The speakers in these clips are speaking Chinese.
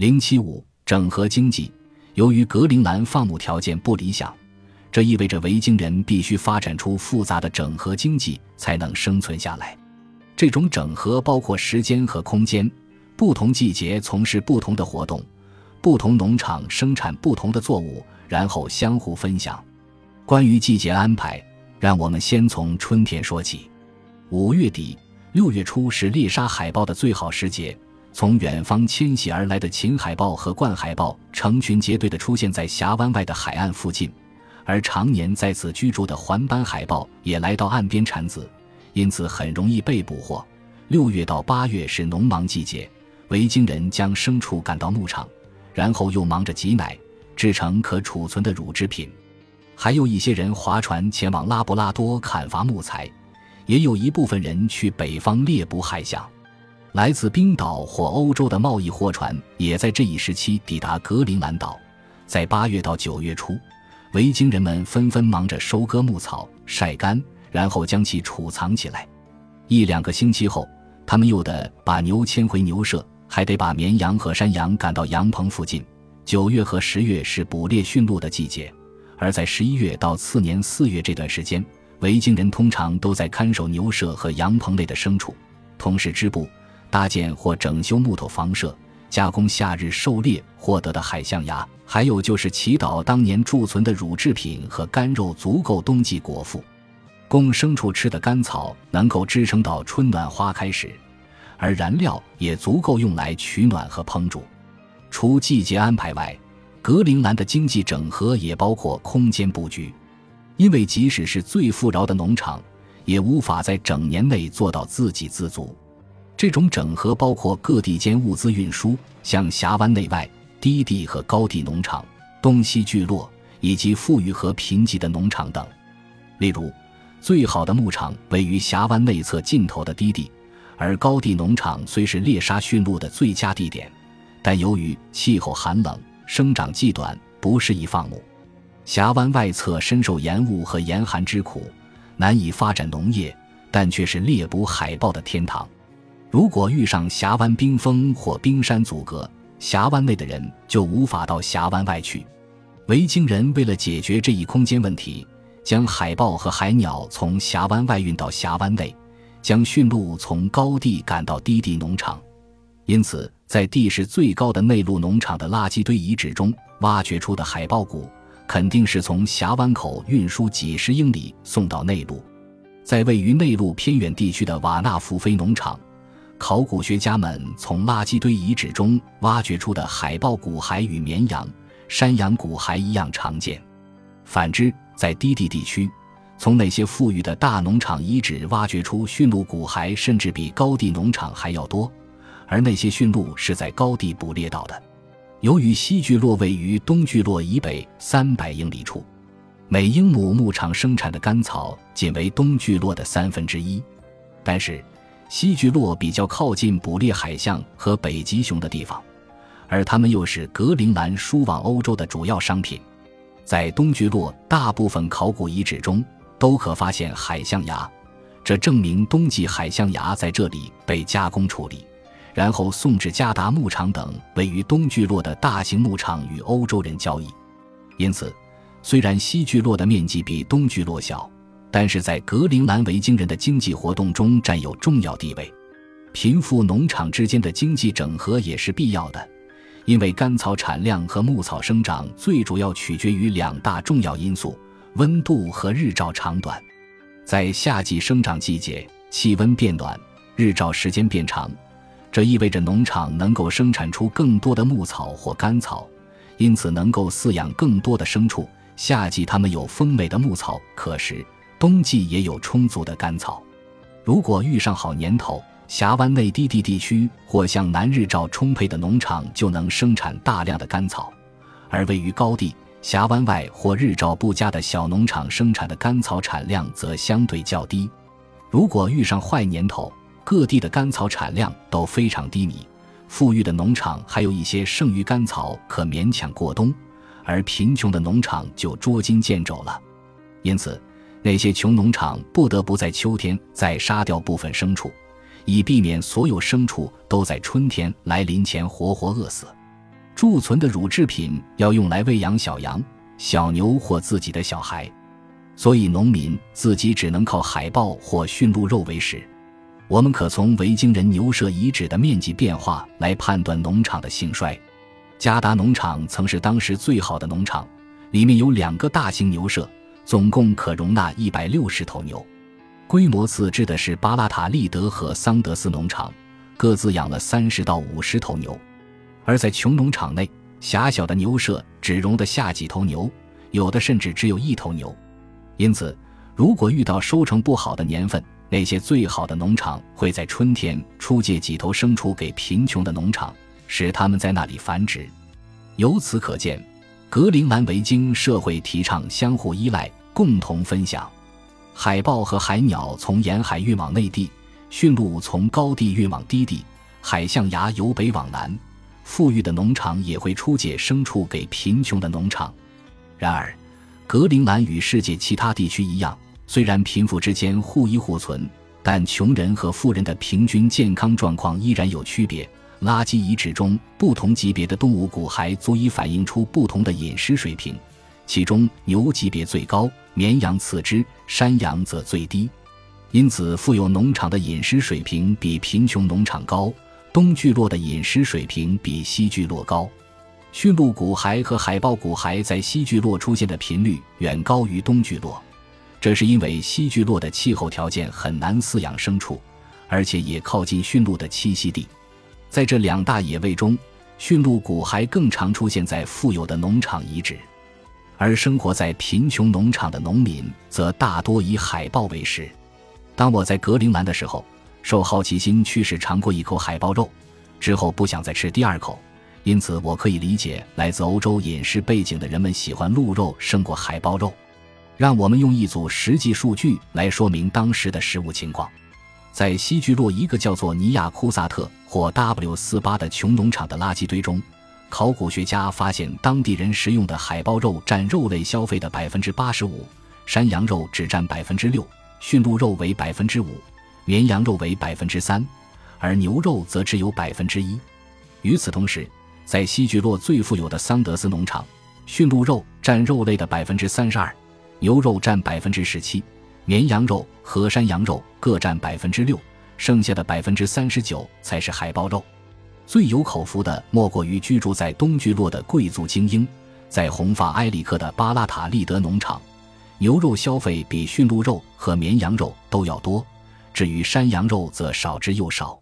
零七五整合经济，由于格陵兰放牧条件不理想，这意味着维京人必须发展出复杂的整合经济才能生存下来。这种整合包括时间和空间，不同季节从事不同的活动，不同农场生产不同的作物，然后相互分享。关于季节安排，让我们先从春天说起。五月底、六月初是猎杀海豹的最好时节。从远方迁徙而来的秦海豹和冠海豹成群结队地出现在峡湾外的海岸附近，而常年在此居住的环斑海豹也来到岸边产子，因此很容易被捕获。六月到八月是农忙季节，维京人将牲畜赶到牧场，然后又忙着挤奶，制成可储存的乳制品。还有一些人划船前往拉布拉多砍伐木材，也有一部分人去北方猎捕海象。来自冰岛或欧洲的贸易货船也在这一时期抵达格陵兰岛。在八月到九月初，维京人们纷纷忙着收割牧草、晒干，然后将其储藏起来。一两个星期后，他们又得把牛牵回牛舍，还得把绵羊和山羊赶到羊棚附近。九月和十月是捕猎驯鹿的季节，而在十一月到次年四月这段时间，维京人通常都在看守牛舍和羊棚内的牲畜，同时织布。搭建或整修木头房舍，加工夏日狩猎获得的海象牙，还有就是祈祷当年贮存的乳制品和干肉足够冬季果腹。供牲畜吃的干草能够支撑到春暖花开时，而燃料也足够用来取暖和烹煮。除季节安排外，格陵兰的经济整合也包括空间布局，因为即使是最富饶的农场，也无法在整年内做到自给自足。这种整合包括各地间物资运输，像峡湾内外低地和高地农场、东西聚落以及富裕和贫瘠的农场等。例如，最好的牧场位于峡湾内侧尽头的低地，而高地农场虽是猎杀驯鹿的最佳地点，但由于气候寒冷、生长季短，不适宜放牧。峡湾外侧深受盐雾和严寒之苦，难以发展农业，但却是猎捕海豹的天堂。如果遇上峡湾冰封或冰山阻隔，峡湾内的人就无法到峡湾外去。维京人为了解决这一空间问题，将海豹和海鸟从峡湾外运到峡湾内，将驯鹿从高地赶到低地农场。因此，在地势最高的内陆农场的垃圾堆遗址中挖掘出的海豹骨，肯定是从峡湾口运输几十英里送到内陆。在位于内陆偏远地区的瓦纳福菲农场。考古学家们从垃圾堆遗址中挖掘出的海豹骨骸与绵羊、山羊骨骸一样常见。反之，在低地地区，从那些富裕的大农场遗址挖掘出驯鹿骨骸，甚至比高地农场还要多。而那些驯鹿是在高地捕猎到的。由于西聚落位于东聚落以北三百英里处，每英亩牧场生产的干草仅为东聚落的三分之一，但是。西聚落比较靠近捕猎海象和北极熊的地方，而它们又是格陵兰输往欧洲的主要商品。在东聚落大部分考古遗址中都可发现海象牙，这证明冬季海象牙在这里被加工处理，然后送至加达牧场等位于东聚落的大型牧场与欧洲人交易。因此，虽然西聚落的面积比东聚落小。但是在格陵兰维京人的经济活动中占有重要地位，贫富农场之间的经济整合也是必要的，因为干草产量和牧草生长最主要取决于两大重要因素：温度和日照长短。在夏季生长季节，气温变暖，日照时间变长，这意味着农场能够生产出更多的牧草或干草，因此能够饲养更多的牲畜。夏季它们有丰美的牧草可食。冬季也有充足的干草。如果遇上好年头，峡湾内低地地区或向南日照充沛的农场就能生产大量的干草，而位于高地、峡湾外或日照不佳的小农场生产的干草产量则相对较低。如果遇上坏年头，各地的干草产量都非常低迷，富裕的农场还有一些剩余干草可勉强过冬，而贫穷的农场就捉襟见肘了。因此。那些穷农场不得不在秋天再杀掉部分牲畜，以避免所有牲畜都在春天来临前活活饿死。贮存的乳制品要用来喂养小羊、小牛或自己的小孩，所以农民自己只能靠海豹或驯鹿肉为食。我们可从维京人牛舍遗址的面积变化来判断农场的兴衰。加达农场曾是当时最好的农场，里面有两个大型牛舍，总共可容纳一百六十头牛。规模次之的是巴拉塔利德和桑德斯农场，各自养了三十到五十头牛。而在穷农场内，狭小的牛舍只容得下几头牛，有的甚至只有一头牛。因此，如果遇到收成不好的年份，那些最好的农场会在春天出借几头牲畜给贫穷的农场，使他们在那里繁殖。由此可见，格陵兰维京社会提倡相互依赖、共同分享。海豹和海鸟从沿海运往内地，驯鹿从高地运往低地，海象牙由北往南。富裕的农场也会出借牲畜给贫穷的农场。然而，格陵兰与世界其他地区一样。虽然贫富之间互依互存，但穷人和富人的平均健康状况依然有区别。垃圾遗址中不同级别的动物骨骸足以反映出不同的饮食水平，其中牛级别最高，绵羊次之，山羊则最低。因此，富有农场的饮食水平比贫穷农场高，东聚落的饮食水平比西聚落高。驯鹿骨骸和海豹骨骸在西聚落出现的频率远高于东聚落。这是因为西聚落的气候条件很难饲养牲畜，而且也靠近驯鹿的栖息地。在这两大野味中，驯鹿骨骸更常出现在富有的农场遗址，而生活在贫穷农场的农民则大多以海豹为食。当我在格陵兰的时候，受好奇心驱使尝过一口海豹肉，之后不想再吃第二口。因此，我可以理解来自欧洲饮食背景的人们喜欢鹿肉胜过海豹肉。让我们用一组实际数据来说明当时的食物情况。在西聚落一个叫做尼亚库萨特或 W 四八的穷农场的垃圾堆中，考古学家发现当地人食用的海豹肉占肉类消费的百分之八十五，山羊肉只占百分之六，驯鹿肉为百分之五，绵羊肉为百分之三，而牛肉则只有百分之一。与此同时，在西聚落最富有的桑德斯农场，驯鹿肉占肉类的百分之三十二。牛肉占百分之十七，绵羊肉和山羊肉各占百分之六，剩下的百分之三十九才是海豹肉。最有口福的莫过于居住在东聚落的贵族精英，在红发埃里克的巴拉塔利德农场，牛肉消费比驯鹿肉和绵羊肉都要多，至于山羊肉则少之又少。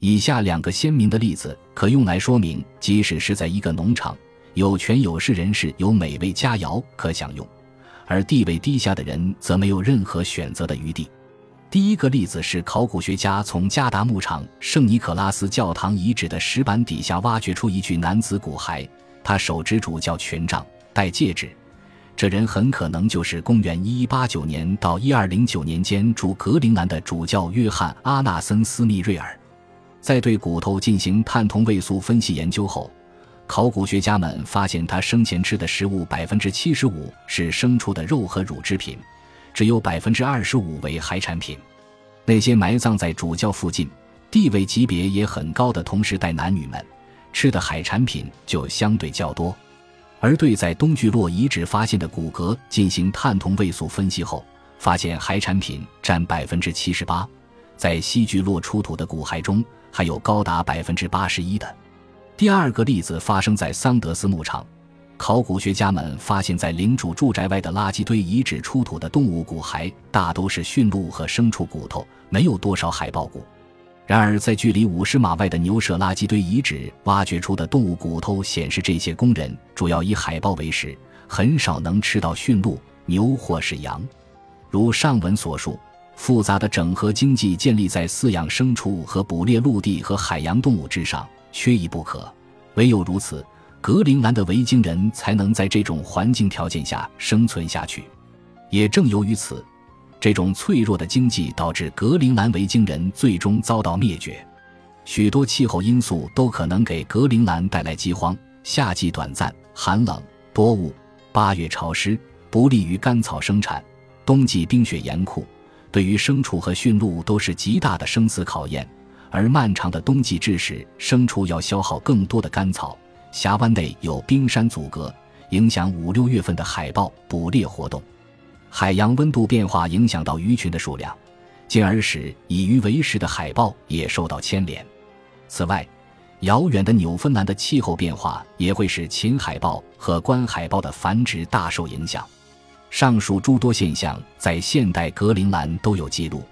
以下两个鲜明的例子可用来说明，即使是在一个农场，有权有势人士有美味佳肴可享用。而地位低下的人则没有任何选择的余地。第一个例子是考古学家从加达牧场圣尼可拉斯教堂遗址的石板底下挖掘出一具男子骨骸，他手执主教权杖，戴戒指。这人很可能就是公元一一八九年到一二零九年间驻格陵兰的主教约翰阿纳森斯密瑞尔。在对骨头进行碳同位素分析研究后。考古学家们发现，他生前吃的食物百分之七十五是牲畜的肉和乳制品，只有百分之二十五为海产品。那些埋葬在主教附近、地位级别也很高的同时代男女们，吃的海产品就相对较多。而对在东聚落遗址发现的骨骼进行碳同位素分析后，发现海产品占百分之七十八，在西聚落出土的骨骸中，还有高达百分之八十一的。第二个例子发生在桑德斯牧场，考古学家们发现，在领主住宅外的垃圾堆遗址出土的动物骨骸大都是驯鹿和牲畜骨头，没有多少海豹骨。然而，在距离五十码外的牛舍垃圾堆遗址挖掘出的动物骨头显示，这些工人主要以海豹为食，很少能吃到驯鹿、牛或是羊。如上文所述，复杂的整合经济建立在饲养牲畜和捕猎陆地和海洋动物之上。缺一不可，唯有如此，格陵兰的维京人才能在这种环境条件下生存下去。也正由于此，这种脆弱的经济导致格陵兰维京人最终遭到灭绝。许多气候因素都可能给格陵兰带来饥荒：夏季短暂、寒冷、多雾；八月潮湿，不利于干草生产；冬季冰雪严酷，对于牲畜和驯鹿都是极大的生死考验。而漫长的冬季致使牲畜要消耗更多的干草，峡湾内有冰山阻隔，影响五六月份的海豹捕猎活动。海洋温度变化影响到鱼群的数量，进而使以鱼为食的海豹也受到牵连。此外，遥远的纽芬兰的气候变化也会使秦海豹和关海豹的繁殖大受影响。上述诸多现象在现代格陵兰都有记录，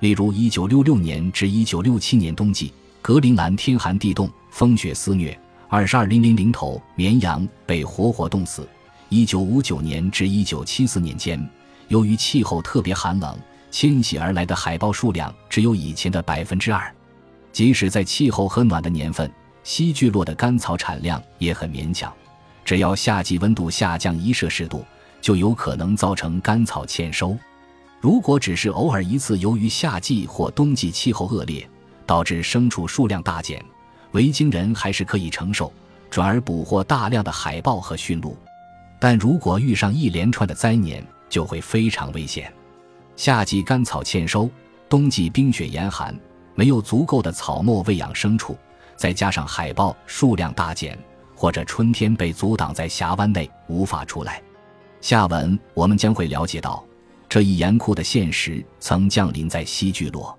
例如1966年至1967年冬季，格陵兰天寒地冻，风雪肆虐，22零零零头绵羊被活活冻死。一九五九年至一九七四年间，由于气候特别寒冷，迁徙而来的海豹数量只有以前的百分之二。即使在气候很暖的年份，西聚落的甘草产量也很勉强。只要夏季温度下降一摄氏度，就有可能造成甘草欠收。如果只是偶尔一次，由于夏季或冬季气候恶劣，导致牲畜数量大减，维京人还是可以承受，转而捕获大量的海豹和驯鹿。但如果遇上一连串的灾年，就会非常危险。夏季甘草欠收，冬季冰雪严寒，没有足够的草木喂养牲畜，再加上海豹数量大减，或者春天被阻挡在峡湾内无法出来。下文我们将会了解到，这一严酷的现实曾降临在西聚落。